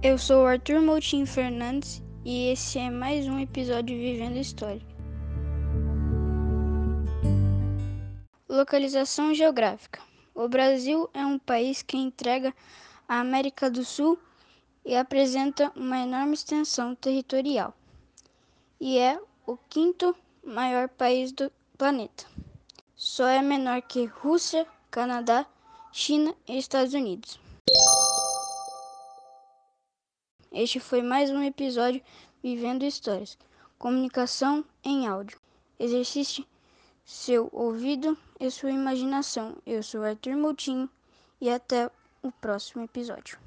Eu sou Arthur Moutinho Fernandes e esse é mais um episódio Vivendo História. Localização geográfica: O Brasil é um país que entrega a América do Sul e apresenta uma enorme extensão territorial, e é o quinto maior país do planeta. Só é menor que Rússia, Canadá, China e Estados Unidos. Este foi mais um episódio Vivendo Histórias. Comunicação em áudio. Exercite seu ouvido e sua imaginação. Eu sou Arthur Moutinho e até o próximo episódio.